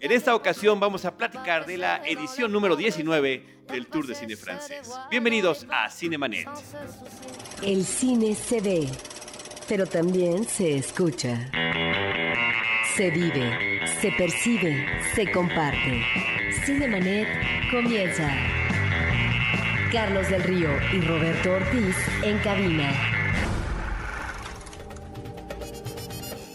En esta ocasión vamos a platicar de la edición número 19 del Tour de Cine Francés. Bienvenidos a Cinemanet. El cine se ve, pero también se escucha. Se vive, se percibe, se comparte. Cinemanet comienza. Carlos del Río y Roberto Ortiz en cabina.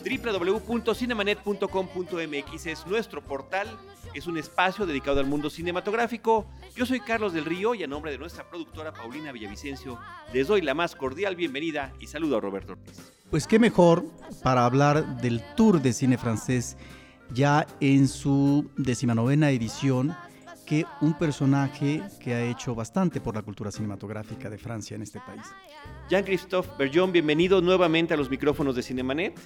www.cinemanet.com.mx es nuestro portal, es un espacio dedicado al mundo cinematográfico. Yo soy Carlos del Río y a nombre de nuestra productora Paulina Villavicencio les doy la más cordial bienvenida y saludo a Roberto Ortiz. Pues qué mejor para hablar del Tour de Cine Francés ya en su decimanovena edición que un personaje que ha hecho bastante por la cultura cinematográfica de Francia en este país. Jean-Christophe Bergeon, bienvenido nuevamente a los micrófonos de Cinemanet.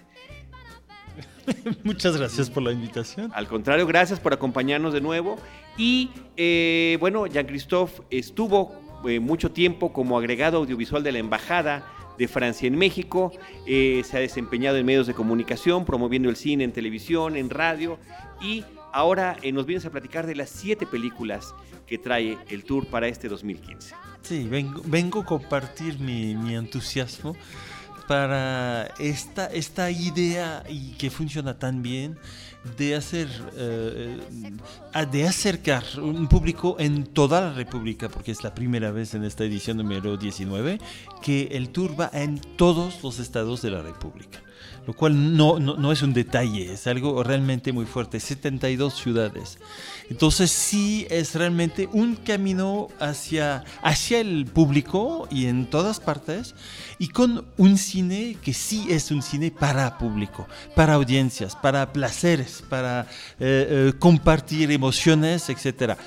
Muchas gracias por la invitación. Al contrario, gracias por acompañarnos de nuevo. Y eh, bueno, Jean-Christophe estuvo eh, mucho tiempo como agregado audiovisual de la Embajada de Francia en México. Eh, se ha desempeñado en medios de comunicación, promoviendo el cine en televisión, en radio. Y ahora nos vienes a platicar de las siete películas que trae el tour para este 2015. Sí, vengo, vengo a compartir mi, mi entusiasmo para esta, esta idea y que funciona tan bien de hacer eh, de acercar un público en toda la República, porque es la primera vez en esta edición número 19 que el tour va en todos los estados de la República lo cual no, no, es un detalle, es algo realmente muy fuerte, 72 ciudades. Entonces sí es realmente un camino hacia, hacia el público y en todas partes, y con un cine que sí es un cine para público, para audiencias, para placeres, para eh, eh, compartir emociones, etc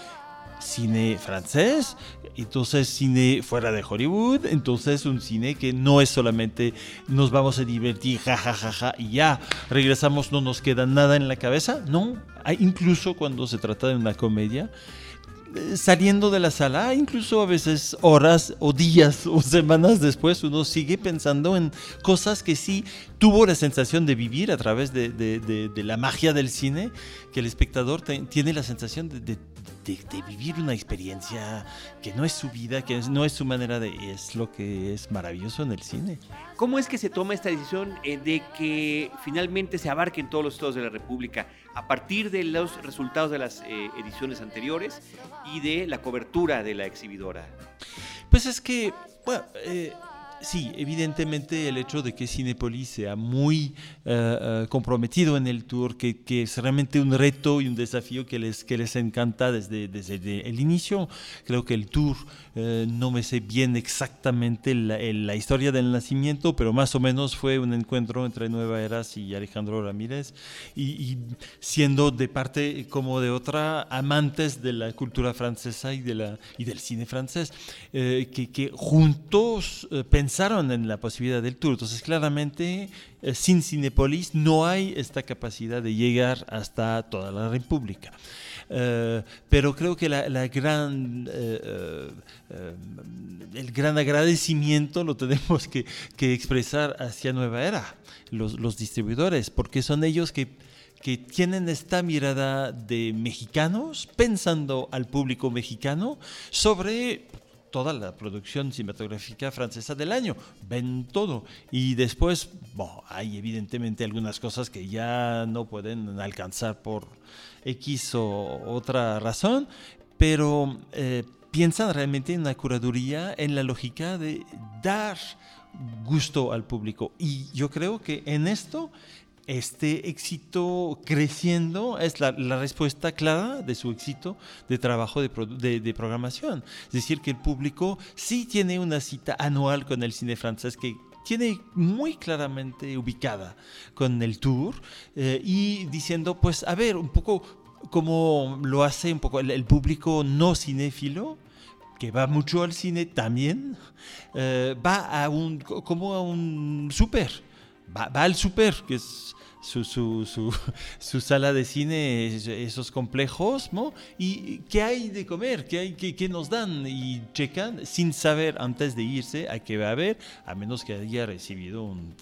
cine francés, entonces cine fuera de Hollywood, entonces un cine que no es solamente nos vamos a divertir, jajajaja, y ya regresamos, no nos queda nada en la cabeza, no, incluso cuando se trata de una comedia, eh, saliendo de la sala, incluso a veces horas o días o semanas después, uno sigue pensando en cosas que sí tuvo la sensación de vivir a través de, la magia del cine, que el espectador tiene la sensación de, vivir una experiencia que no es su vida, que no es su manera de... es lo que es maravilloso en el cine. ¿Cómo es que se toma esta decisión eh, de que finalmente se abarquen todos los estados de la República a partir de los resultados de las eh, ediciones anteriores y de la cobertura de la exhibidora? Pues es que, bueno, eh, sí, evidentemente el hecho de que Cinepolis sea muy eh, eh, comprometido en el tour, que, es realmente un reto y un desafío que les, que les encanta desde, desde el inicio. Creo que el tour, eh, no me sé bien exactamente la, historia del nacimiento, pero más o menos fue un encuentro entre Nueva Eras y Alejandro Ramírez, y, siendo de parte como de otra amantes de la cultura francesa y, de la, y del cine francés, que, que juntos pensaron pensaron en la posibilidad del tour. Entonces, claramente, eh, sin Cinepolis no hay esta capacidad de llegar hasta toda la República. Eh, pero creo que la, gran, eh, el gran agradecimiento lo tenemos que, expresar hacia Nueva Era, los, los, distribuidores, porque son ellos que, que tienen esta mirada de mexicanos, pensando al público mexicano sobre toda la producción cinematográfica francesa del año, ven todo. Y después, bueno, hay evidentemente algunas cosas que ya no pueden alcanzar por X o otra razón, pero eh, piensan realmente en la curaduría, en la lógica de dar gusto al público. Y yo creo que en esto este éxito creciendo es la, respuesta clara de su éxito de trabajo de, programación. Es decir, que el público sí tiene una cita anual con el cine francés que tiene muy claramente ubicada con el tour eh, y diciendo, pues, a ver, un poco como lo hace un poco el, público no cinéfilo, que va mucho al cine también, eh, va a un, como a un súper va, al súper, que es su, su, su, sala de cine, esos complejos, ¿no? ¿Y qué hay de comer? ¿Qué, hay, qué, qué nos dan? Y checan sin saber antes de irse a qué va a haber, a menos que haya recibido un,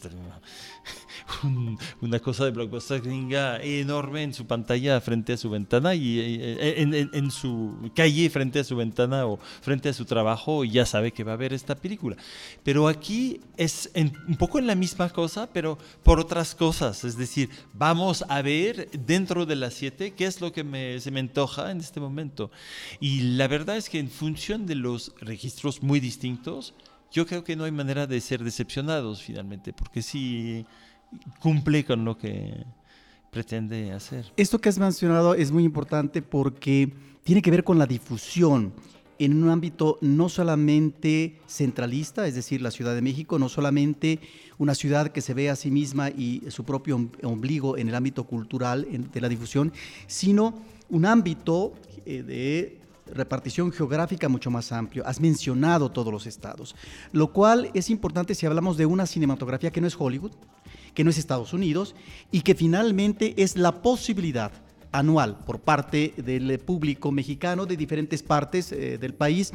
una cosa de blockbuster gringa enorme en su pantalla frente a su ventana y en, en, en, su calle frente a su ventana o frente a su trabajo y ya sabe que va a ver esta película. Pero aquí es un poco en la misma cosa, pero por otras cosas. Es decir, vamos a ver dentro de las siete qué es lo que me, se me antoja en este momento. Y la verdad es que en función de los registros muy distintos, yo creo que no hay manera de ser decepcionados finalmente, porque sí cumple con lo que pretende hacer. Esto que has mencionado es muy importante porque tiene que ver con la difusión en un ámbito no solamente centralista, es decir, la Ciudad de México, no solamente una ciudad que se ve a sí misma y su propio ombligo en el ámbito cultural de la difusión, sino un ámbito eh, de repartición geográfica mucho más amplio. Has mencionado todos los estados, lo cual es importante si hablamos de una cinematografía que no es Hollywood, que no es Estados Unidos y que finalmente es la posibilidad anual por parte del público mexicano de diferentes partes eh, del país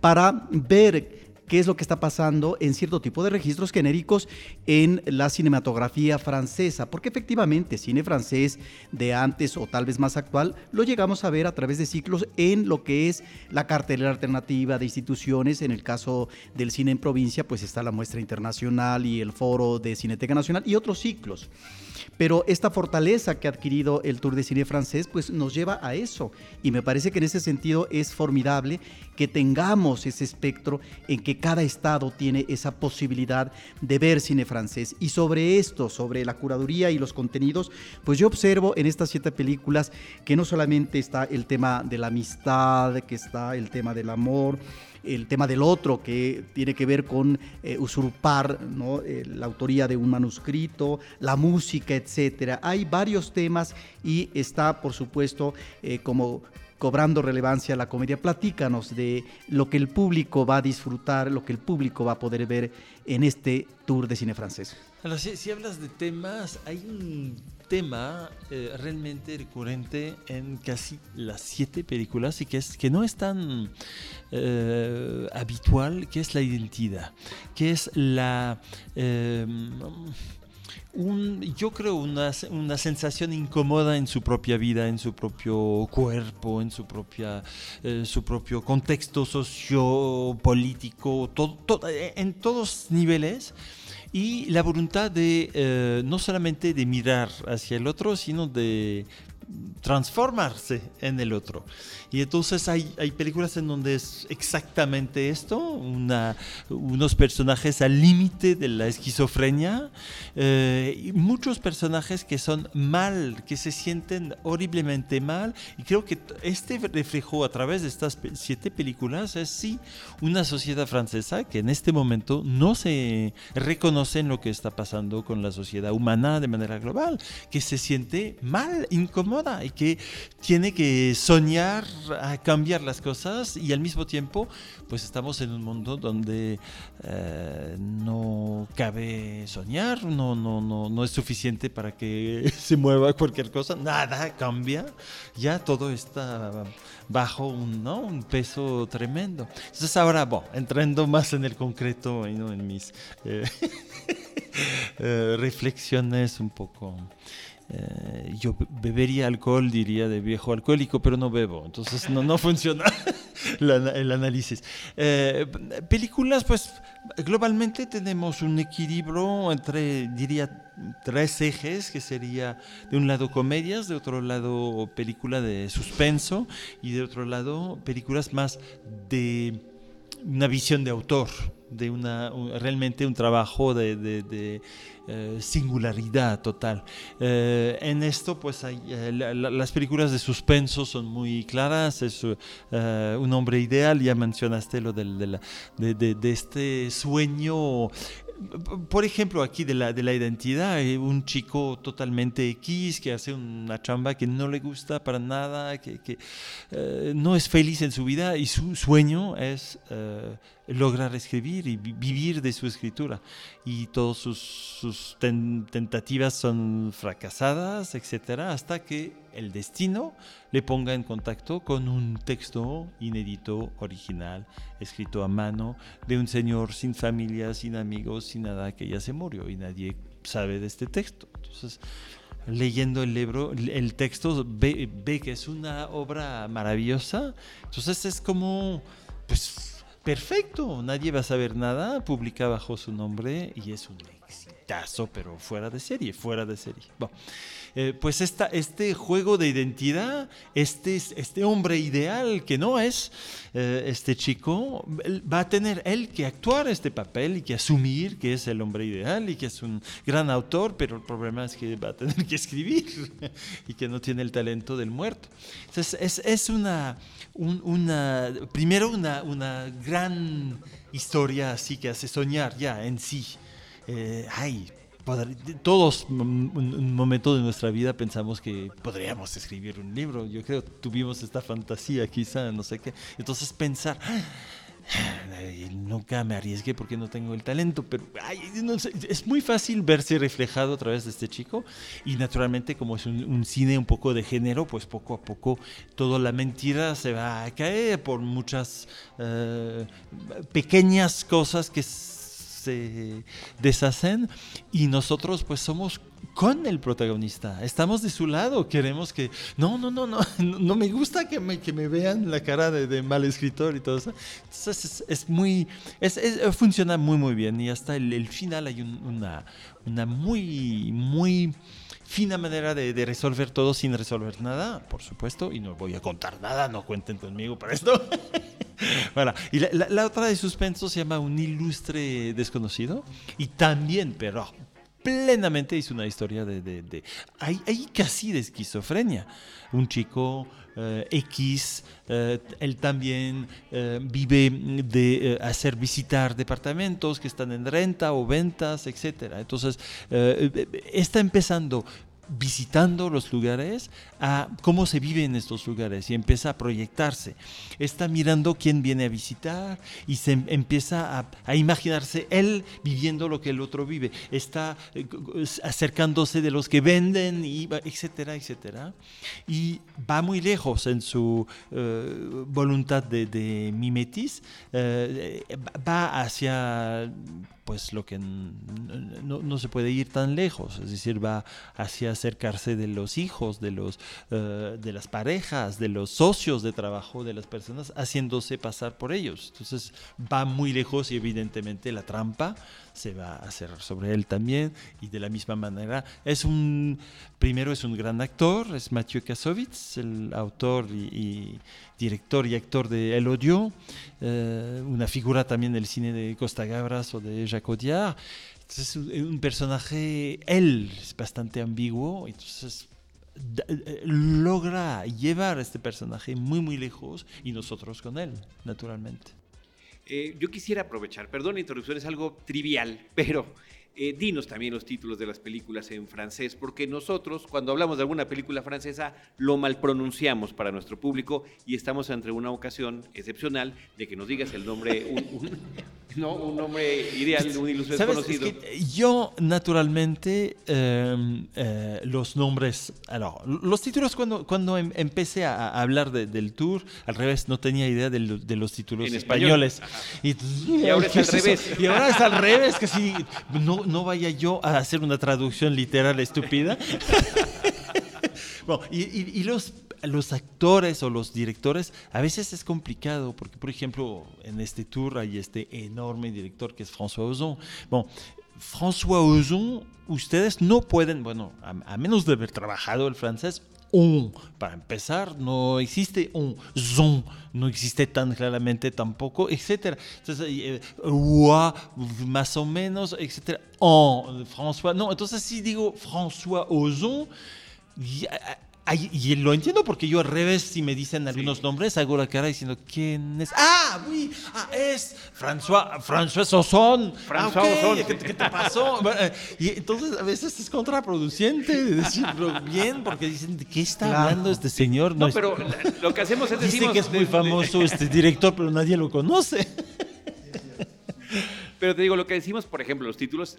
para ver qué es lo que está pasando en cierto tipo de registros genéricos en la cinematografía francesa, porque efectivamente cine francés de antes o tal vez más actual lo llegamos a ver a través de ciclos en lo que es la cartelera alternativa de instituciones, en el caso del cine en provincia pues está la muestra internacional y el foro de Cineteca Nacional y otros ciclos. Pero esta fortaleza que ha adquirido el Tour de Cine francés, pues nos lleva a eso. Y me parece que en ese sentido es formidable que tengamos ese espectro en que cada estado tiene esa posibilidad de ver cine francés. Y sobre esto, sobre la curaduría y los contenidos, pues yo observo en estas siete películas que no solamente está el tema de la amistad, que está el tema del amor, el tema del otro, que tiene que ver con eh, usurpar. Eh, la autoría de un manuscrito, la música, etcétera. Hay varios temas y está, por supuesto, eh, como cobrando relevancia la comedia. Platícanos de lo que el público va a disfrutar, lo que el público va a poder ver en este tour de cine francés. Si, hablas de temas, hay un tema eh, realmente recurrente en casi las siete películas y que, es, que no es tan eh, habitual, que es la identidad, que es la... Eh, un, yo creo una, una, sensación incómoda en su propia vida, en su propio cuerpo, en su, propia, su propio contexto sociopolítico, todo, en todos niveles y la voluntad de eh, no solamente de mirar hacia el otro, sino de transformarse en el otro. Y entonces hay, hay películas en donde es exactamente esto, unos personajes al límite de la esquizofrenia, eh, y muchos personajes que son mal, que se sienten horriblemente mal, y creo que este reflejo a través de estas siete películas es sí una sociedad francesa que en este momento no se reconoce en lo que está pasando con la sociedad humana de manera global, que se siente mal, incómoda y que tiene que soñar a cambiar las cosas y al mismo tiempo pues estamos en un mundo donde eh, no cabe soñar, no, no, no, no es suficiente para que se mueva cualquier cosa, nada cambia, ya todo está bajo un, ¿no? un peso tremendo. Entonces ahora, bueno, entrando más en el concreto, ¿no? en mis eh, eh, reflexiones un poco eh, yo bebería alcohol, diría de viejo alcohólico, pero no bebo, entonces no, no funciona el análisis. Eh, películas, pues globalmente tenemos un equilibrio entre, diría, tres ejes, que sería de un lado comedias, de otro lado película de suspenso y de otro lado películas más de una visión de autor, de una, realmente un trabajo de eh, singularidad total. Eh, en esto, pues hay, eh, las películas de suspenso son muy claras, es un hombre ideal, ya mencionaste lo del, de, este sueño por ejemplo, aquí de la, de la identidad, un chico totalmente X que hace una chamba que no le gusta para nada, que no es feliz en su vida y su sueño es lograr escribir y vivir de su escritura. Y todas sus, tentativas son fracasadas, etcétera, hasta que el destino le ponga en contacto con un texto inédito, original, escrito a mano, de un señor sin familia, sin amigos, sin nada, que ya se murió y nadie sabe de este texto. Entonces, leyendo el libro, el texto, ve, ve que es una obra maravillosa. Entonces es como, pues, perfecto, nadie va a saber nada, publica bajo su nombre y es un exitazo, pero fuera de serie, fuera de serie. Bueno. Eh, pues este juego de identidad, este, este hombre ideal que no es eh, este chico, va a tener él que actuar este papel y que asumir que es el hombre ideal y que es un gran autor, pero el problema es que va a tener que escribir y que no tiene el talento del muerto. Entonces es, una, una, primero una, una gran historia así que hace soñar ya en sí. Eh, ay, todos un, momento de nuestra vida pensamos que podríamos escribir un libro. Yo creo tuvimos esta fantasía quizá, no sé qué. Entonces pensar, nunca me arriesgué porque no tengo el talento, pero es muy fácil verse reflejado a través de este chico y naturalmente como es un, cine un poco de género, pues poco a poco toda la mentira se va a caer por muchas eh, pequeñas cosas que se deshacen y nosotros pues somos con el protagonista, estamos de su lado, queremos que, no, no, no, no, no me gusta que me, que me vean la cara de, mal escritor y todo eso. Entonces es, muy, es, funciona muy, muy bien y hasta el, final hay una, una muy, muy fina manera de, de, resolver todo sin resolver nada, por supuesto, y no voy a contar nada, no cuenten conmigo para esto. y la, otra de suspenso se llama Un ilustre desconocido, y también, pero plenamente es una historia de... de, hay, hay, casi de esquizofrenia. Un chico eh, X, eh, él también eh, vive de hacer visitar departamentos que están en renta o ventas, etc. Entonces, está empezando visitando los lugares a cómo se vive en estos lugares y empieza a proyectarse. Está mirando quién viene a visitar y se em, empieza a, imaginarse él viviendo lo que el otro vive. Está eh, acercándose de los que venden, y, etcétera, etcétera. Y va muy lejos en su eh, voluntad de, mimetis. Eh, va hacia pues lo que no, se puede ir tan lejos, es decir, va hacia acercarse de los hijos, de, los, eh, de las parejas, de los socios de trabajo de las personas, haciéndose pasar por ellos. Entonces va muy lejos y evidentemente la trampa se va a hacer sobre él también y de la misma manera es un primero es un gran actor es Mathieu Kassovitz el autor y, director y actor de El Odio eh, una figura también del cine de Costa Gabras o de Jacques Audiard. Entonces es un personaje él es bastante ambiguo entonces logra llevar a este personaje muy muy lejos y nosotros con él naturalmente eh, yo quisiera aprovechar, perdón la interrupción, es algo trivial, pero eh, dinos también los títulos de las películas en francés, porque nosotros cuando hablamos de alguna película francesa lo mal pronunciamos para nuestro público y estamos entre una ocasión excepcional de que nos digas el nombre, un, no, un nombre ideal, un ilustre desconocido. yo naturalmente em, eh, los nombres, los títulos cuando, cuando em, empecé a, hablar del tour, al revés, no tenía idea de, los títulos españoles. Y, ahora es al revés. Y ahora es al revés, que si no, no vaya yo a hacer una traducción literal estúpida. bueno, y, y los los actores o los directores a veces es complicado porque, por ejemplo, en este tour hay este enorme director que es François Ozon. Bueno, François Ozon, ustedes no pueden, bueno, a, menos de haber trabajado el francés, un, para empezar, no existe un zon, no existe tan claramente tampoco, etcétera. Entonces, eh, más o menos, etcétera. En, François, no, entonces si digo François Ozon, y lo entiendo porque yo al revés, si me dicen algunos nombres, hago la cara diciendo, ¿quién es? ¡Ah, oui! Ah, es François, François Sosson. François ah, ¿Qué, te pasó? Y entonces a veces es contraproducente decirlo bien porque dicen, ¿de qué está hablando este señor? No, pero lo que hacemos es decir. Dice que es muy famoso este director, pero nadie lo conoce. Pero te digo, lo que decimos, por ejemplo, los títulos,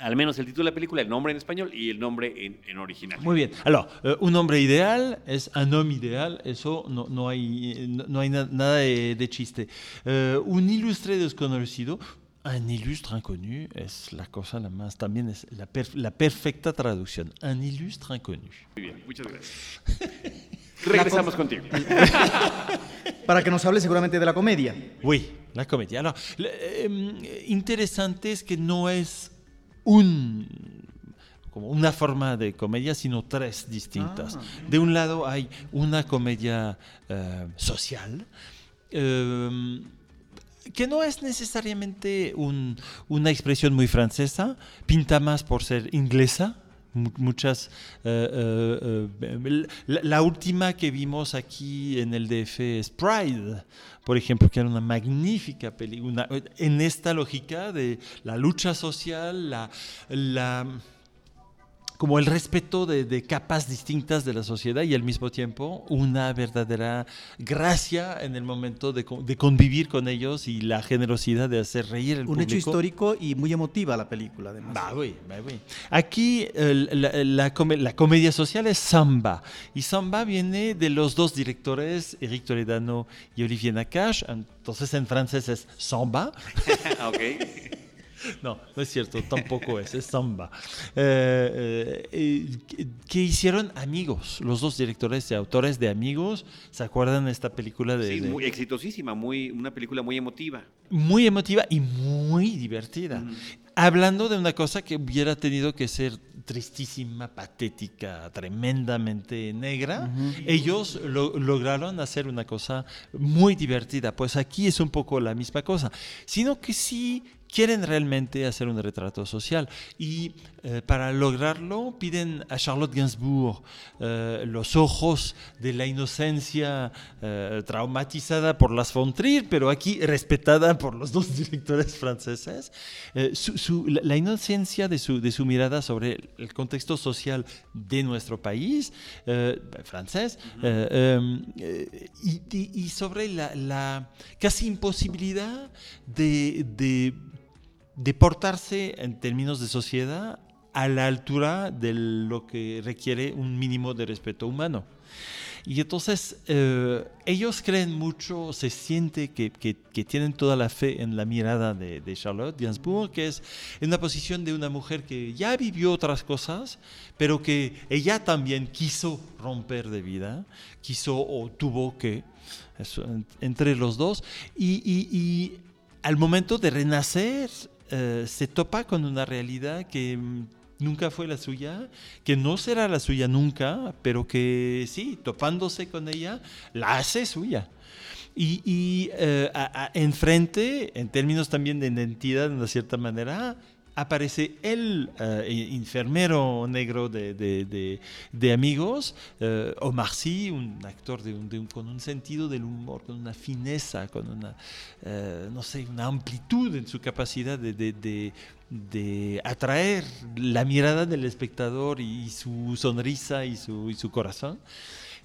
al menos el título de la película, el nombre en español y el nombre en, en original. Muy bien. Alors, euh, un hombre ideal es un homme ideal, eso no, no hay, no, no hay na- nada de, de chiste. Euh, un ilustre desconocido, un ilustre inconnu es la cosa la más, también es la, per- la perfecta traducción. Un ilustre inconnu. Muy bien, muchas gracias. Regresamos contigo. Para que nos hable seguramente de la comedia. Oui, la comedia. Alors, le- eh, interesante es que no es un como una forma de comedia, sino tres distintas. Ah. De un lado hay una comedia eh, social, eh, que no es necesariamente un- una expresión muy francesa, pinta más por ser inglesa. Mu- Muchas. eh, eh, eh, la, última que vimos aquí en el DF es Pride, por ejemplo, que era una magnífica película. En esta lógica de la lucha social, la como el respeto de, de capas distintas de la sociedad y al mismo tiempo una verdadera gracia en el momento de, de convivir con ellos y la generosidad de hacer reír al Un público. hecho histórico y muy emotiva la película, además. Bah oui, bah oui. Aquí el- la, la come- la comedia social es Samba. Y Samba viene de los dos directores, Eric Toledano y Olivier Nakache. Entonces en francés es Samba. ok. No, no es cierto, tampoco es, es Samba. Eh, eh, que- hicieron amigos, los dos directores y autores de Amigos. ¿Se acuerdan de esta película de, Sí, de- muy exitosísima, muy, una película muy emotiva. muy emotiva y muy divertida. Hablando de una cosa que hubiera tenido que ser tristísima, patética, tremendamente negra, ellos lo- lograron hacer una cosa muy divertida. Pues aquí es un poco la misma cosa, sino que sí quieren realmente hacer un retrato social. Y eh, para lograrlo piden a Charlotte Gainsbourg eh, los ojos de la inocencia eh, traumatizada por las von Trier, pero aquí respetada por los dos directores franceses, su- su- la, la inocencia de su, de su mirada sobre el contexto social de nuestro país, francés, em, y, y- y sobre la, la casi imposibilidad de, de de portarse en términos de sociedad a la altura de lo que requiere un mínimo de respeto humano. Y entonces eh, ellos creen mucho, se siente que, que- que tienen toda la fe en la mirada de, de Charlotte Gainsbourg, que es en una posición de una mujer que ya vivió otras cosas, pero que ella también quiso romper de vida, quiso o tuvo que, eso, en- entre los dos, y, y- y al momento de renacer eh, se topa con una realidad que mm, nunca fue la suya, que no será la suya nunca, pero que sí, topándose con ella, la hace suya. Y, y, eh, a- a- enfrente, en términos también de identidad, de una cierta manera, aparece el eh, enfermero negro de, de- de- amigos, eh, Omar Sy, un actor con un sentido del humor, con una fineza, con una, eh, no sé, una amplitud en su capacidad de, atraer la mirada del espectador y su sonrisa y su, y su corazón.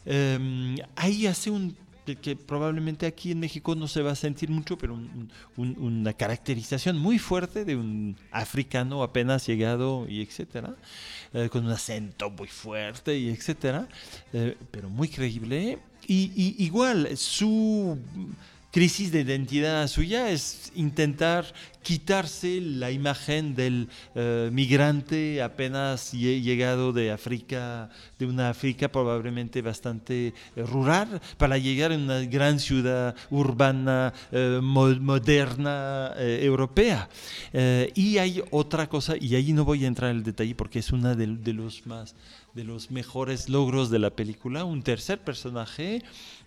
Eh, ahí hace un que, probablemente aquí en México no se va a sentir mucho, pero un- un- una caracterización muy fuerte de un africano apenas llegado y etcétera, eh, con un acento muy fuerte y etcétera, eh, pero muy creíble. Y igual, su crisis de identidad suya es intentar quitarse la imagen del eh, migrante apenas lle- llegado de África, de una África probablemente bastante eh, rural, para llegar a una gran ciudad urbana, eh, mo- moderna, europea. Y hay otra cosa, y ahí no voy a entrar en el detalle porque es una de, de de los mejores logros de la película, un tercer personaje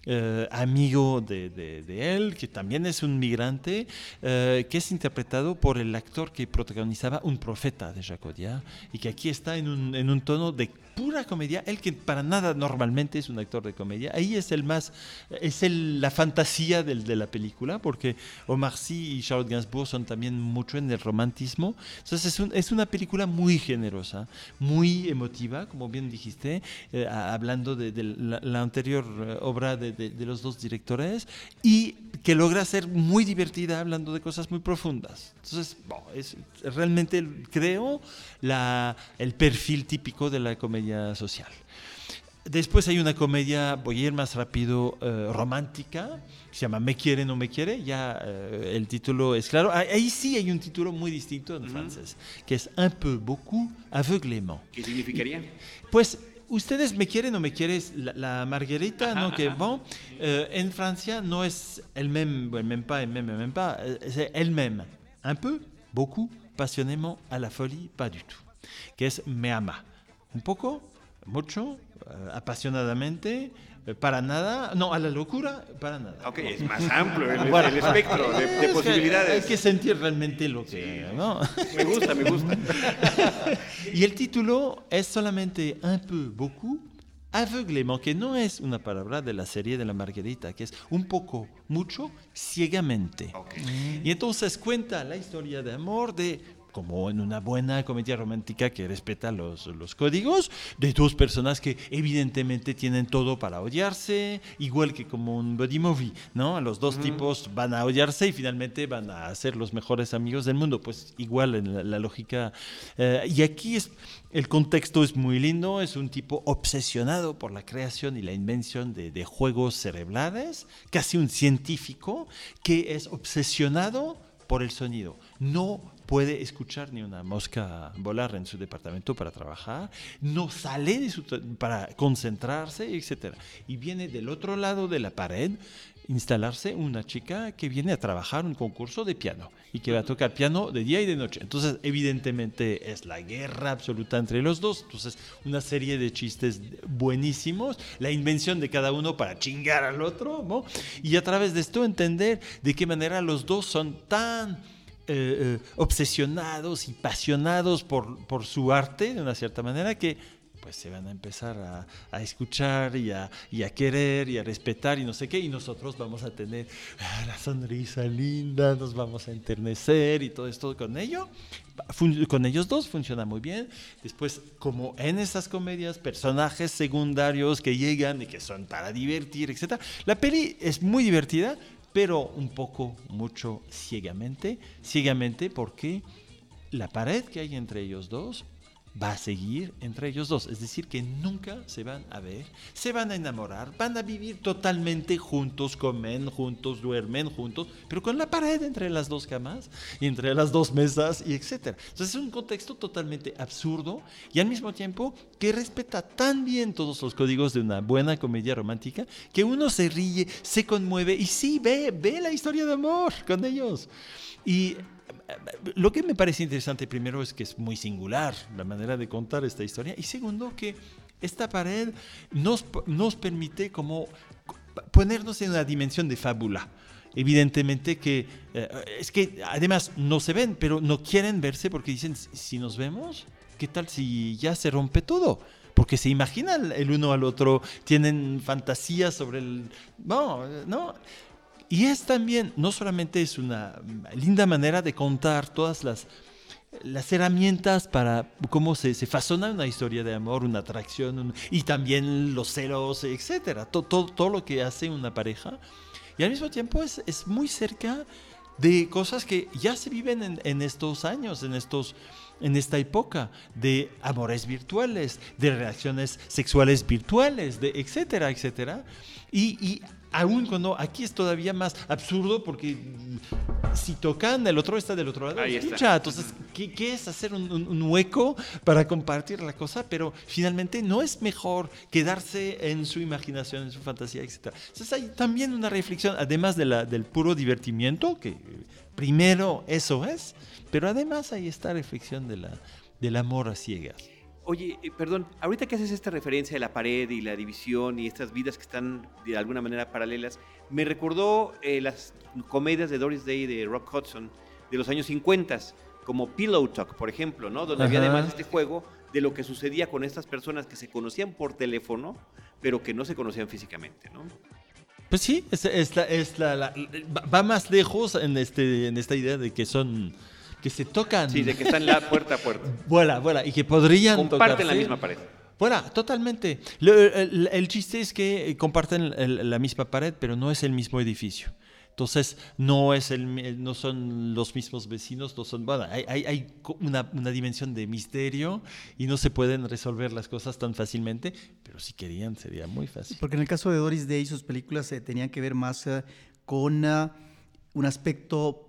eh, amigo de, él, que también es un migrante, eh, que es interpretado por el actor que protagonizaba Un profeta de Jacques Audiard, y que aquí está en un tono de pura comedia, él que para nada normalmente es un actor de comedia, ahí es el más, es el, la fantasía del, de la película, porque Omar Sy y Charlotte Gainsbourg son también mucho en el romantismo. Entonces es, un, es una película muy generosa, muy emotiva, como bien dijiste, eh, hablando de, de la, la, anterior eh, obra de, de, los dos directores, y que logra ser muy divertida hablando de cosas muy profundas. Entonces, bueno, es realmente, creo, la, el perfil típico de la comedia social. Después hay una comedia, voy a ir más rápido, uh, romántica, se llama Me quiere, no me quiere, ya uh, el título es claro. Ahí sí hay un título muy distinto en mm -hmm. francés, que es Un peu, beaucoup, aveuglément. ¿Qué significaría? Pues ustedes me quieren o me quieres la, la margarita, ajá, ¿no? Que bon, euh, en Francia no es el même, el même pas, el même, el même pas, c'est el même. Un peu, beaucoup, passionnément, à la folie, pas du tout. Que es me ama. Un poco, mucho, uh, apasionadamente, uh, para nada, no, a la locura, para nada. Ok, es más amplio el, bueno, el espectro de, de posibilidades. hay que sentir realmente lo que, sí. ¿no? Me gusta, me gusta. y el título es solamente un peu, beaucoup, aveuglément, que no es una palabra de la serie de la Margarita, que es un poco, mucho, ciegamente. Okay. Y entonces cuenta la historia de amor de como en una buena comedia romántica que respeta los, los, códigos, de dos personas que evidentemente tienen todo para odiarse, igual que como un body movie, ¿no? Los dos tipos van a odiarse y finalmente van a ser los mejores amigos del mundo, pues igual en la, la lógica. Eh, y aquí es, el contexto es muy lindo, es un tipo obsesionado por la creación y la invención de, de juegos cerebrales, casi un científico que es obsesionado por el sonido. No puede escuchar ni una mosca volar en su departamento para trabajar, no sale de su para concentrarse, etc. Y viene del otro lado de la pared instalarse una chica que viene a trabajar un concurso de piano y que va a tocar piano de día y de noche. Entonces, evidentemente es la guerra absoluta entre los dos. Entonces, una serie de chistes buenísimos, la invención de cada uno para chingar al otro, ¿no? Y a través de esto entender de qué manera los dos son tan eh, eh, obsesionados y pasionados por, por, su arte, de una cierta manera, que pues se van a empezar a, a escuchar y a, a, querer y a respetar y no sé qué, y nosotros vamos a tener ah, la sonrisa linda, nos vamos a enternecer y todo esto con ello. con ellos dos funciona muy bien. Después, como en esas comedias, personajes secundarios que llegan y que son para divertir, etc. La peli es muy divertida, pero un poco, mucho ciegamente, ciegamente porque la pared que hay entre ellos dos va a seguir entre ellos dos. Es decir, que nunca se van a ver, se van a enamorar, van a vivir totalmente juntos, comen juntos, duermen juntos, pero con la pared entre las dos camas y entre las dos mesas y etcétera. Entonces es un contexto totalmente absurdo y al mismo tiempo que respeta tan bien todos los códigos de una buena comedia romántica que uno se ríe, se conmueve y sí ve, ve la historia de amor con ellos. Y lo que me parece interesante primero es que es muy singular la manera de contar esta historia y segundo que esta pared nos, nos permite como ponernos en una dimensión de fábula. Evidentemente que eh, es que además no se ven, pero no quieren verse porque dicen, si nos vemos, ¿qué tal si ya se rompe todo? Porque se imaginan el uno al otro, tienen fantasías sobre el... No, no. Y es también, no solamente es una linda manera de contar todas las, las herramientas para cómo se, se fasona una historia de amor, una atracción, un, y también los celos, etcétera, todo, todo, todo, lo que hace una pareja. Y al mismo tiempo es, es muy cerca de cosas que ya se viven en, en estos años, en estos en esta época de amores virtuales, de reacciones sexuales virtuales, de etcétera, etcétera. Y, y aún cuando aquí es todavía más absurdo porque si tocan, el otro está del otro lado. Ahí escucha. Entonces, ¿qué, ¿qué, es hacer un, un, hueco para compartir la cosa? Pero finalmente no es mejor quedarse en su imaginación, en su fantasía, etc. Entonces hay también una reflexión, además de la, del puro divertimiento, que primero eso es, pero además hay esta reflexión de la, del amor a ciegas. Oye, eh, perdón, ahorita que haces esta referencia de la pared y la división y estas vidas que están de alguna manera paralelas, me recordó eh, las comedias de Doris Day de Rock Hudson de los años 50, como Pillow Talk, por ejemplo, ¿no? Donde Ajá. había además este juego de lo que sucedía con estas personas que se conocían por teléfono, pero que no se conocían físicamente, ¿no? Pues sí, es, es la- es la- la- va más lejos en, este, en esta idea de que son, que se tocan. Sí, de que están la puerta a puerta. Vuela, vuela, y que podrían Comparten la misma pared. Voilà, totalmente. El, el chiste es que comparten el- la misma pared, pero no es el mismo edificio. Entonces, no, es el, no son los mismos vecinos, no son, bueno, hay, hay- una, una dimensión de misterio y no se pueden resolver las cosas tan fácilmente, pero si querían sería muy fácil. Porque en el caso de Doris Day, sus películas eh, tenían que ver más eh, con ah, un aspecto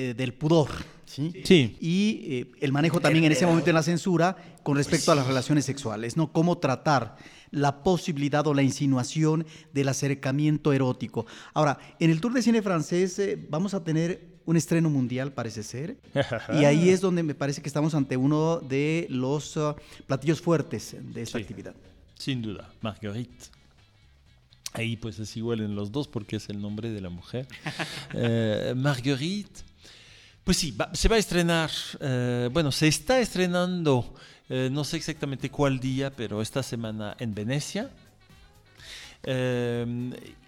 eh, del pudor. ¿sí? Sí. Y eh, el manejo también en ese momento en la censura con respecto a las relaciones sexuales, ¿no? Cómo tratar la posibilidad o la insinuación del acercamiento erótico. Ahora, en el Tour de Cine Francés eh, vamos a tener un estreno mundial, parece ser. y ahí es donde me parece que estamos ante uno de los ah, platillos fuertes de esta Sí. actividad. Sin duda, Marguerite. Ahí pues es igual en los dos porque es el nombre de la mujer. Eh, Marguerite. Pues sí, va- se va a estrenar, eh, bueno, se está estrenando, eh, no sé exactamente cuál día, pero esta semana en Venecia, eh,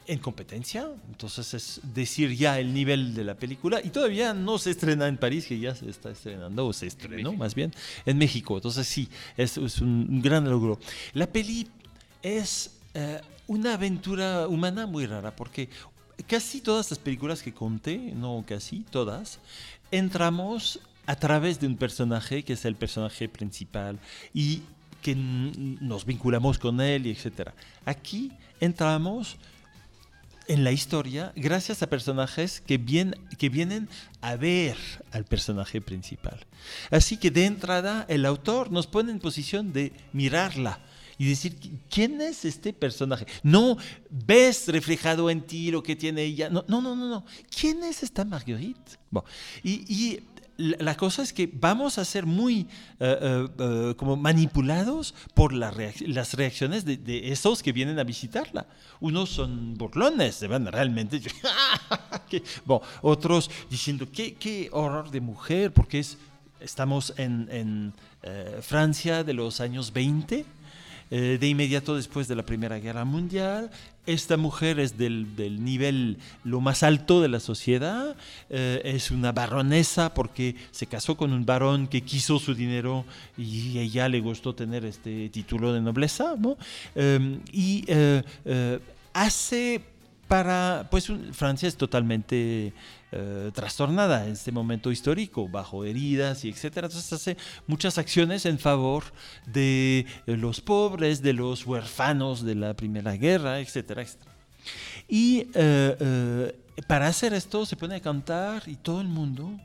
en competencia, entonces es decir ya el nivel de la película, y todavía no se estrena en París, que ya se está estrenando, o se estrenó más bien, en México, entonces sí, es, es un, un gran logro. La peli es eh, una aventura humana muy rara, porque casi todas las películas que conté, no casi todas, entramos a través de un personaje que es el personaje principal y que nos vinculamos con él etcétera. Aquí entramos en la historia gracias a personajes que, vienen a ver al personaje principal. Así que de entrada el autor nos pone en posición de mirarla y decir, ¿quién es este personaje? No ves reflejado en ti lo que tiene ella. No, no, no, no. ¿Quién es esta Marguerite? Bueno, y la cosa es que vamos a ser muy eh, eh, como manipulados por la reac- las reacciones de, de esos que vienen a visitarla. Unos son burlones, se van realmente... bueno, otros diciendo, ¿qué, qué horror de mujer, porque es, estamos en, en, Francia de los años 20 eh, de inmediato después de la Primera Guerra Mundial. Esta mujer es del, del nivel lo más alto de la sociedad, eh, es una baronesa porque se casó con un varón que quiso su dinero y ella le gustó tener este título de nobleza, ¿no? Eh, y eh, hace pues Francia es totalmente eh, trastornada en este momento histórico, bajo heridas y etcétera. Entonces hace muchas acciones en favor de eh, los pobres, de los huérfanos de la Primera Guerra, etcétera, etcétera. Y eh, para hacer esto se pone a cantar y todo el mundo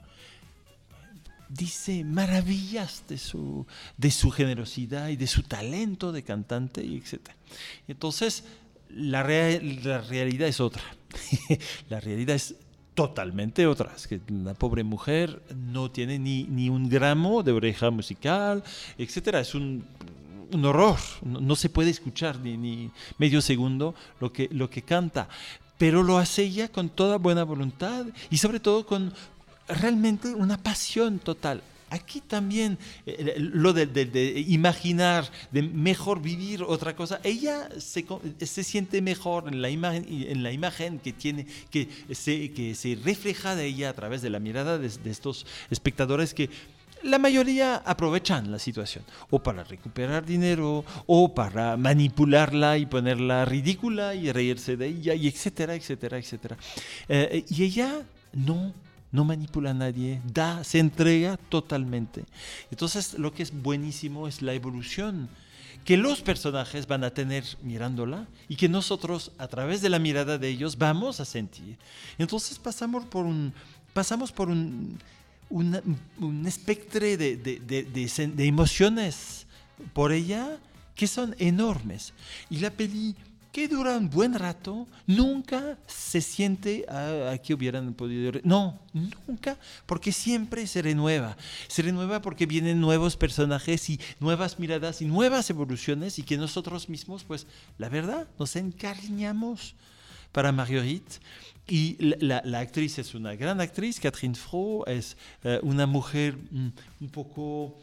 dice maravillas de su, de su generosidad y de su talento de cantante y etc. Entonces, la, la realidad es otra. la realidad es totalmente otra. Es que la pobre mujer no tiene ni, ni un gramo de oreja musical, etc. Es un, un horror. No, no se puede escuchar ni, ni medio segundo lo que, lo que canta. Pero lo hace ella con toda buena voluntad y sobre todo con realmente una pasión total. Aquí también eh, lo de, de- de imaginar, de mejor vivir otra cosa, ella se, se siente mejor en la imagen, en la imagen que tiene, que se, que se refleja de ella a través de la mirada de, de estos espectadores que la mayoría aprovechan la situación, o para recuperar dinero, o para manipularla y ponerla ridícula y reírse de ella, y etcétera, etcétera, etcétera. Eh, y ella no, no manipula a nadie, da, se entrega totalmente. Entonces, lo que es buenísimo es la evolución que los personajes van a tener mirándola y que nosotros, a través de la mirada de ellos, vamos a sentir. Entonces, pasamos por un, pasamos por un un espectro de, de- de- de emociones por ella que son enormes. Y la peli, que dura un buen rato, nunca se siente a, a que hubieran podido... No, nunca, porque siempre se renueva. Se renueva porque vienen nuevos personajes y nuevas miradas y nuevas evoluciones y que nosotros mismos, pues, la verdad, nos encariñamos para Marguerite. Y la actriz es una gran actriz, Catherine Fro, es eh, una mujer mm, un poco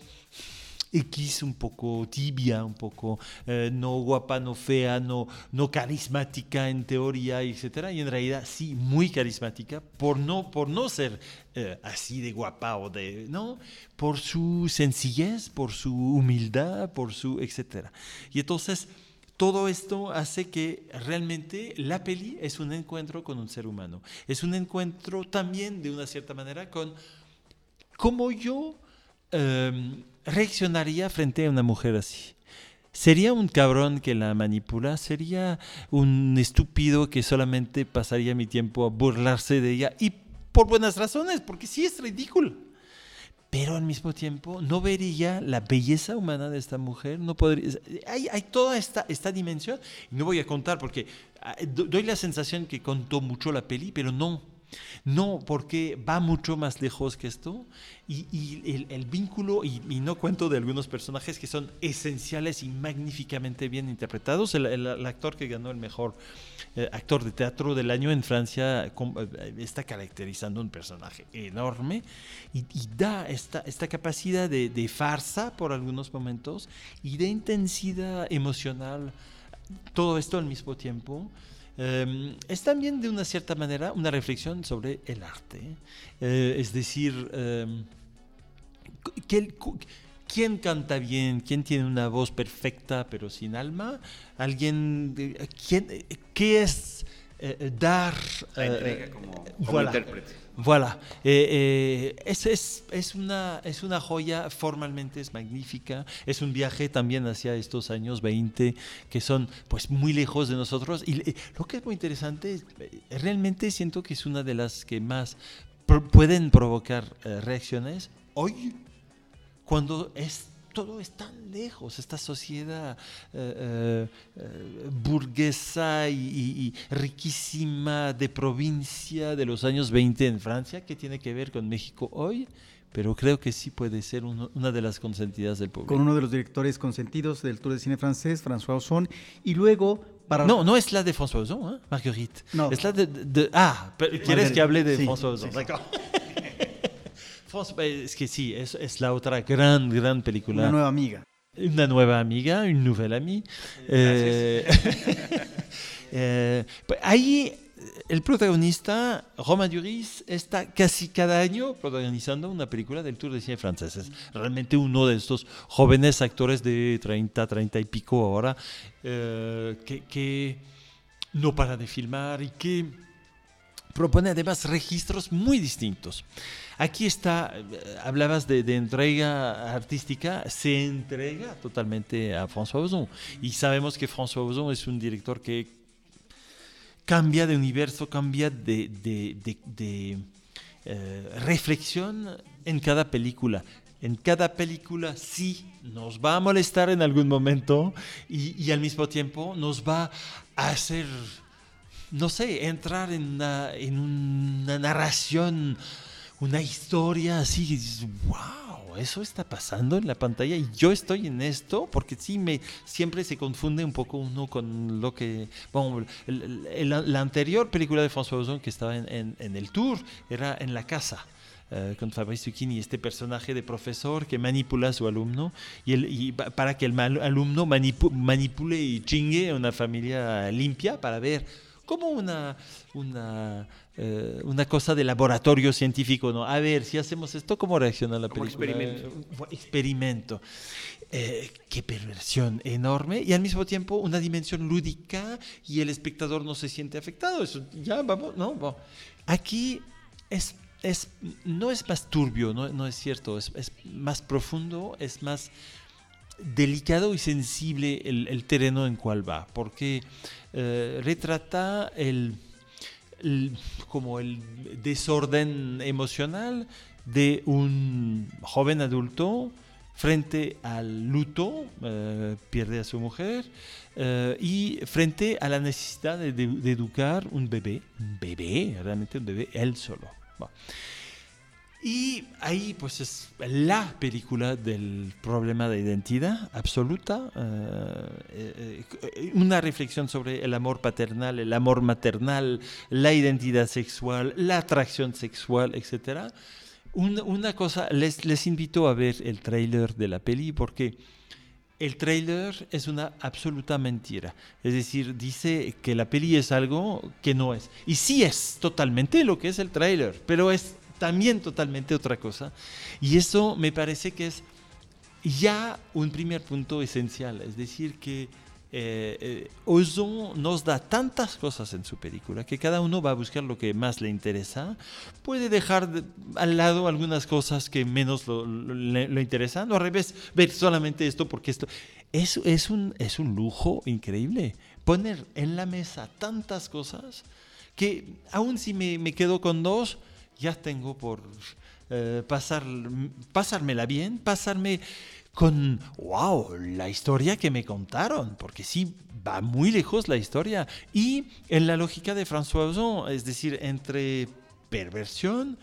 X un poco tibia, un poco eh, no guapa, no fea, no, no carismática en teoría, etc. Y en realidad sí, muy carismática por no, por no ser eh, así de guapa o de, ¿no? Por su sencillez, por su humildad, por su, etc. Y entonces todo esto hace que realmente la peli es un encuentro con un ser humano. Es un encuentro también, de una cierta manera, con cómo yo em, reaccionaría frente a una mujer así. ¿Sería un cabrón que la manipula? ¿Sería un estúpido que solamente pasaría mi tiempo a burlarse de ella? Y por buenas razones, porque sí es ridículo pero al mismo tiempo no vería la belleza humana de esta mujer, no podría, hay, hay toda esta, dimensión, no voy a contar porque ah, doy la sensación que contó mucho la peli, pero no, no, porque va mucho más lejos que esto y, el, vínculo, y, no cuento de algunos personajes que son esenciales y magníficamente bien interpretados. El, actor que ganó el mejor eh, actor de teatro del año en Francia eh, está caracterizando un personaje enorme y, da esta, esta capacidad de, de farsa por algunos momentos y de intensidad emocional, todo esto al mismo tiempo. Em, es también de una cierta manera una reflexión sobre el arte. Eh, es decir, em, ¿quién canta bien? ¿Quién tiene una voz perfecta pero sin alma? ¿Alguien? ¿quién, ¿Qué es eh, dar? La entrega como, como intérprete. Voilà. Eh, eh, es, es, es, una, es una joya, formalmente es magnífica. Es un viaje también hacia estos años 20 que son pues muy lejos de nosotros. Y eh, lo que es muy interesante, realmente siento que es una de las que más pueden provocar reacciones hoy, cuando es todo es tan lejos, esta sociedad eh, eh, eh, burguesa y, riquísima de provincia de los años 20 en Francia, que tiene que ver con México hoy, pero creo que sí puede ser una de las consentidas del pueblo. Con uno de los directores consentidos del Tour de Cine francés, François Ozon, y luego para... No, no es la de François Ozon, Marguerite. No. Es la de... Ah, ¿quieres que hable de François Ozon? es que sí, es, es, la otra gran, gran película. Una nueva amiga. Una nueva amiga, una nouvelle amie. Eh, eh, pues ahí el protagonista, Romain Duris, está casi cada año protagonizando una película del Tour de Cine francés. Es realmente uno de estos jóvenes actores de 30, 30 y pico ahora, eh, que, que no para de filmar y que propone además registros muy distintos. Aquí está, eh, hablabas de, entrega artística, se entrega totalmente a François Ozon. Y sabemos que François Ozon es un director que cambia de universo, cambia de, eh, reflexión en cada película. En cada película sí nos va a molestar en algún momento y, al mismo tiempo nos va a hacer no sé, entrar en una narración, una historia así, wow, eso está pasando en la pantalla y yo estoy en esto, porque sí, me, siempre se confunde un poco uno con lo que, bueno, la anterior película de François Ozon que estaba en, en, el tour era En la casa. Eh, con Fabrice Zucchini, este personaje de profesor que manipula a su alumno y, el, y para que el alumno manipule y chingue a una familia limpia para ver como una, una, eh, una cosa de laboratorio científico, ¿no? A ver, si hacemos esto, ¿cómo reacciona la película? experimento. Experimento. Eh, qué perversión enorme y al mismo tiempo una dimensión lúdica y el espectador no se siente afectado. Eso, ya vamos, ¿no? Aquí es, es, no es más turbio, no, no es cierto, es, es, más profundo, es más delicado y sensible el, el terreno en cual va, porque eh, retrata el, como el desorden emocional de un joven adulto frente al luto, eh, pierde a su mujer, eh, y frente a la necesidad de, educar un bebé, un bebé, realmente un bebé, él solo. Y ahí pues es la película del problema de identidad absoluta, eh, eh, una reflexión sobre el amor paternal, el amor maternal, la identidad sexual, la atracción sexual, etc. una, cosa, les, les invito a ver el tráiler de la peli porque el tráiler es una absoluta mentira. Es decir, dice que la peli es algo que no es. Y sí es totalmente lo que es el tráiler, pero es también totalmente otra cosa. Y eso me parece que es ya un primer punto esencial. Es decir, que eh, eh, Ozon nos da tantas cosas en su película que cada uno va a buscar lo que más le interesa. Puede dejar al lado algunas cosas que menos lo, le, interesan, o al revés, ver solamente esto porque esto es, es, un, es un lujo increíble. Poner en la mesa tantas cosas que aún si me, me quedo con dos, ya tengo por eh, pasar, pasármela bien, pasarme con, wow, la historia que me contaron, porque sí, va muy lejos la historia. Y en la lógica de François Ozon, es decir, entre perversión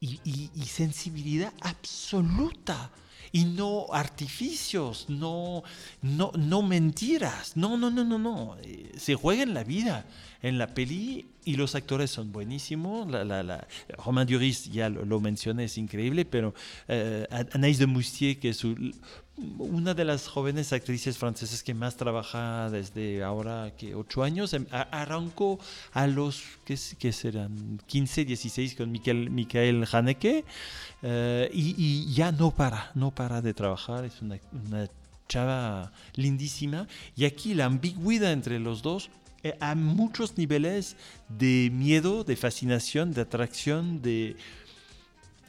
y, sensibilidad absoluta y no artificios, no, no, no mentiras, no, no, no, no, no, eh, se juega en la vida en la peli y los actores son buenísimos. La, la, Romain Duris, ya lo, mencioné, es increíble, pero eh, Anaïs de Moustier, que es una de las jóvenes actrices francesas que más trabaja desde ahora que ocho años, em, arrancó a los, ¿qué, qué serán? 15, 16 con Michael, Michael Haneke eh, y, ya no para, no para de trabajar, es una, una chava lindísima y aquí la ambigüedad entre los dos a muchos niveles de miedo, de fascinación, de atracción, de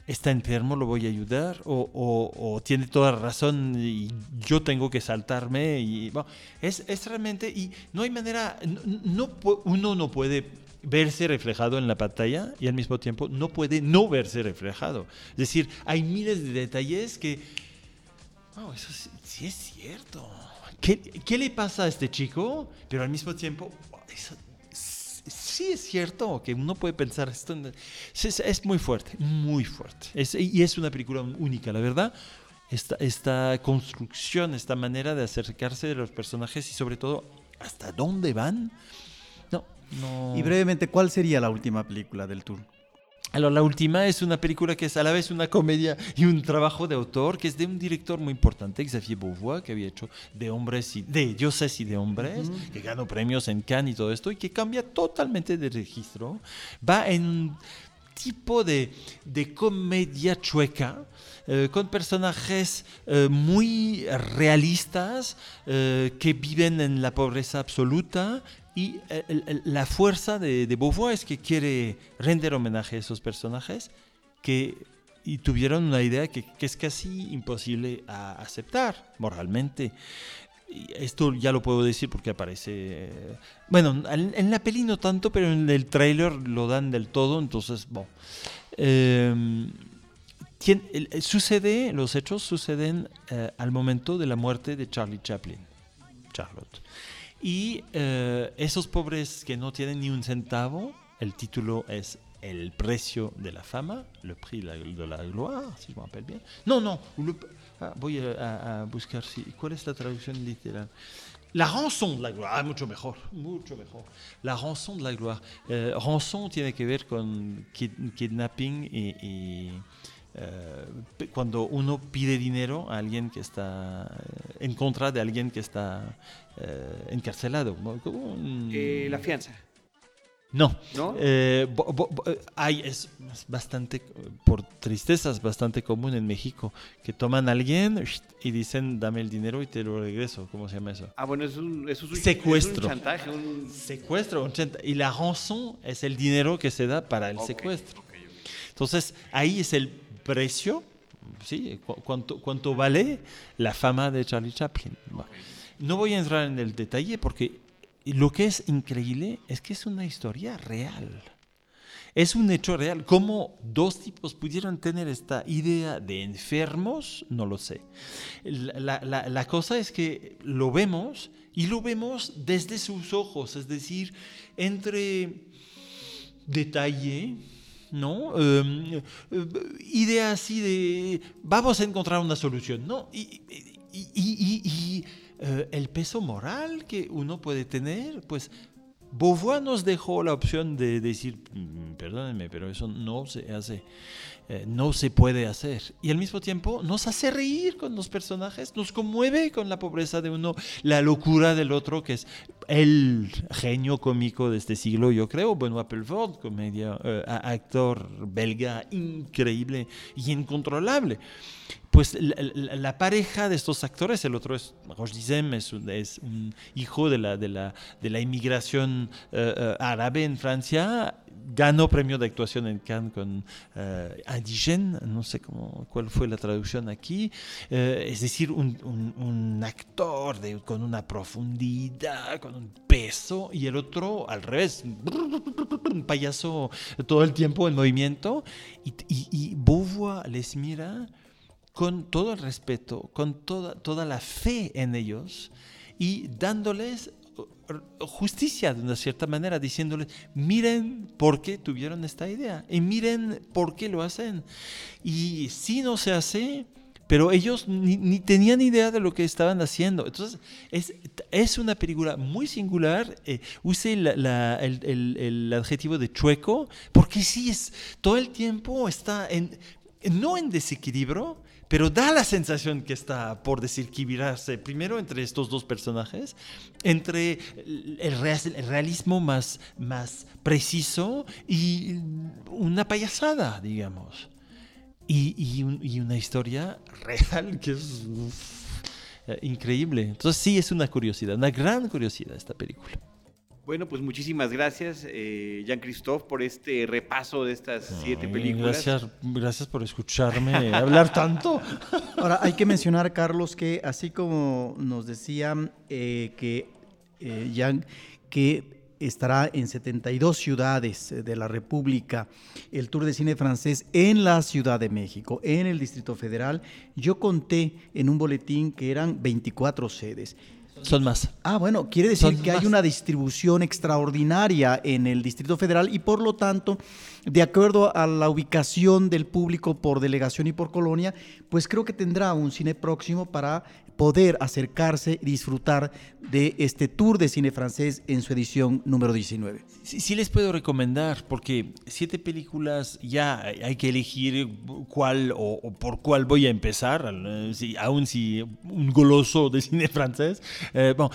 está enfermo, lo voy a ayudar, o, tiene toda razón y yo tengo que saltarme. Y, es, es, realmente, y no hay manera, no, uno no puede verse reflejado en la pantalla y al mismo tiempo no puede no verse reflejado. Es decir, hay miles de detalles que, eso sí es cierto. ¿Qué, le pasa a este chico? Pero al mismo tiempo, sí es cierto que uno puede pensar esto. Es, muy fuerte, muy fuerte. y es una película única, la verdad. Esta, construcción, esta manera de acercarse de los personajes y sobre todo hasta dónde van. No. Y brevemente, ¿cuál sería la última película del tour? La última es una película que es a la vez una comedia y un trabajo de autor, que es de un director muy importante, Xavier Beauvoir, que había hecho de hombres y de dioses y de hombres, que ganó premios en Cannes y todo esto, y que cambia totalmente de registro. Va en un tipo de, de comedia chueca, eh, con personajes eh, muy realistas eh, que viven en la pobreza absoluta y la fuerza de, Beauvoir es que quiere render homenaje a esos personajes que y tuvieron una idea que, es casi imposible a aceptar moralmente. esto ya lo puedo decir porque aparece. bueno, en, la peli no tanto, pero en el tráiler lo dan del todo, entonces, bueno. Em, sucede, los hechos suceden eh, al momento de la muerte de Charlie Chaplin, Charlotte. Y eh, esos pobres que no ni un centavo, el título es El precio de la fama, Le prix de la gloire, si je me rappelle bien. No, no, ah, voy a, buscar si, cuál es la traducción literal? La rançon de la gloire, ah, mucho mejor, mucho mejor. La rançon de la gloire. Eh, rançon tiene que ver con kidnapping y, eh, cuando uno pide dinero a alguien que está en contra de alguien que está eh, encarcelado. Eh, la fianza. No, eh, hay, es, bastante, por tristezas, bastante común en México, que toman a alguien y dicen, dame el dinero y te lo regreso. ¿Cómo se llama eso? Ah, bueno, es un, secuestro. un chantaje. Secuestro, Y la rançon es el dinero que se da para el secuestro. Entonces, ahí es el precio, ¿sí? cuánto, cuánto vale la fama de Charlie Chaplin. No voy a entrar en el detalle porque lo que es increíble es que es una historia real. Es un hecho real. ¿Cómo dos tipos pudieron tener esta idea de enfermos? No lo sé. La, cosa es que lo vemos y lo vemos desde sus ojos, es decir, entre detalle, ¿no? Em, eh, idea así de vamos a encontrar una solución, ¿no? y, y, eh, el peso moral que uno puede tener, pues Beauvoir nos dejó la opción de decir, "Mm, perdónenme, pero eso no se hace, eh, no se puede hacer. Y al mismo tiempo nos hace reír con los personajes, nos conmueve con la pobreza de uno, la locura del otro, que es el genio cómico de este siglo, yo creo, Benoît Pelford, comedia, eh, actor belga increíble y incontrolable. Pues la, la- la pareja de estos actores, el otro es Roche Dizem, es es un hijo de la, de la, de la inmigración eh, eh, árabe en Francia, ganó premio de actuación en Cannes con eh, no sé cómo, cuál fue la traducción aquí, es decir, un, un- un actor de- con una profundidad, con peso, y el otro al revés, un payaso todo el tiempo en movimiento, y, y, y Beauvoir les mira con todo el respeto, con toda, toda la fe en ellos y dándoles uh, justicia de una cierta manera, diciéndoles, miren por qué tuvieron esta idea y miren por qué lo hacen. Y si no se hace, pero ellos ni, ni tenían idea de lo que estaban haciendo. Entonces, es, es una película muy singular. Eh, use la- la- el, el- el adjetivo de chueco, porque sí, es, todo el tiempo está en, no en desequilibrio, pero da la sensación que está por desequilibrarse primero entre estos dos personajes, entre el realismo más, más preciso y una payasada, digamos. Y, y un- y una historia real que es uf, eh, increíble. Entonces sí es una curiosidad, una gran curiosidad esta película. Bueno, pues muchísimas gracias, eh, Jean-Christophe, por este repaso de estas siete películas. Gracias, gracias por escucharme hablar tanto. Ahora, hay que mencionar, Carlos, que así como nos decían eh, que eh, Jan, que estará en 72 ciudades eh, de la República el Tour de Cine Francés en la Ciudad de México, en el Distrito Federal, yo conté en un boletín que eran 24 sedes. Son más. Ah, bueno, quiere decir Son que hay una distribución extraordinaria en el Distrito Federal y por lo tanto, de acuerdo a la ubicación del público por delegación y por colonia, pues creo que tendrá un cine próximo para poder acercarse y disfrutar de este tour de cine francés en su edición número 19. Sí, les puedo recomendar, porque siete películas ya hay que elegir cuál o, por cuál voy a empezar, eh, si, aún si un goloso de cine francés. Eh, bueno,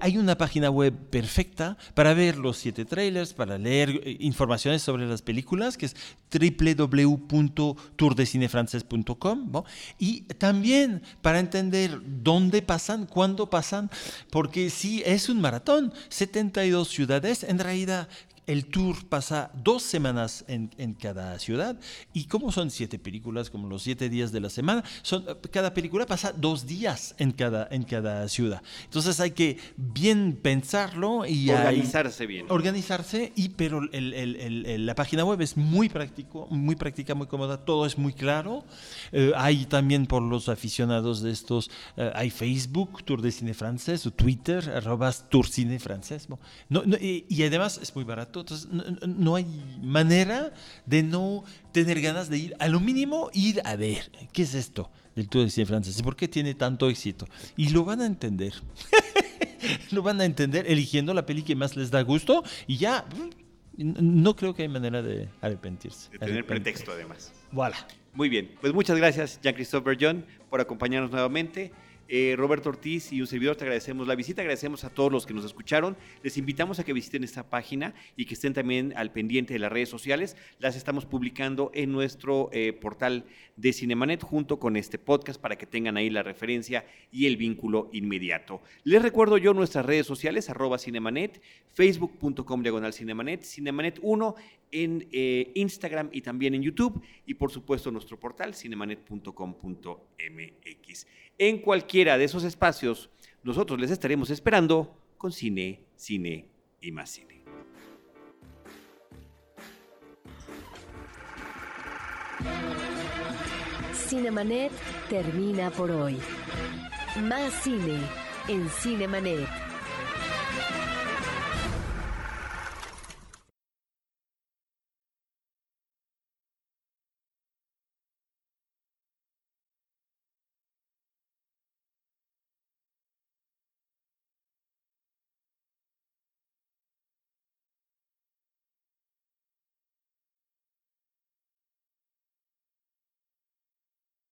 hay una página web perfecta para ver los siete trailers, para leer eh, informaciones sobre las películas, que es www.tourdecinefrancés.com y también para entender dónde pasan, cuándo pasan, porque sí es un maratón, 72 ciudades, en realidad el tour pasa dos semanas en, en cada ciudad. Y como son siete películas, como los siete días de la semana, son, cada película pasa dos días en cada, en cada ciudad. Entonces hay que bien pensarlo y hay- Organizarse bien. organizarse y pero el- el- el- el- la página web es muy práctico muy práctica muy cómoda todo es muy claro. Eh, hay también por los aficionados de estos eh, hay Facebook Tour de Cine Francés o Twitter arrobas Tour Cine Francés no- no, y, y además es muy barato entonces no, hay manera de no tener ganas de ir a lo mínimo ir a ver qué es esto del Tour de Cine Francés y por qué tiene tanto éxito y lo van a entender lo van a entender eligiendo la peli que más les da gusto y ya mm, no creo que hay manera de arrepentirse. De tener pretexto, además. Voilà. Muy bien, pues muchas gracias, Jean-Christophe Bergeon, por acompañarnos nuevamente. Eh, Roberto Ortiz y un servidor te agradecemos la visita, agradecemos a todos los que nos escucharon. Les invitamos a que visiten esta página y que estén también al pendiente de las redes sociales. Las estamos publicando en nuestro eh, portal de Cinemanet junto con este podcast para que tengan ahí la referencia y el vínculo inmediato. Les recuerdo yo nuestras redes sociales, arroba Cinemanet, facebook.com diagonal Cinemanet, Cinemanet 1 en eh, Instagram y también en YouTube y por supuesto nuestro portal cinemanet.com.mx. En cualquiera de esos espacios nosotros les estaremos esperando con cine, cine y más cine. Cinemanet termina por hoy. Más cine en Cinemanet.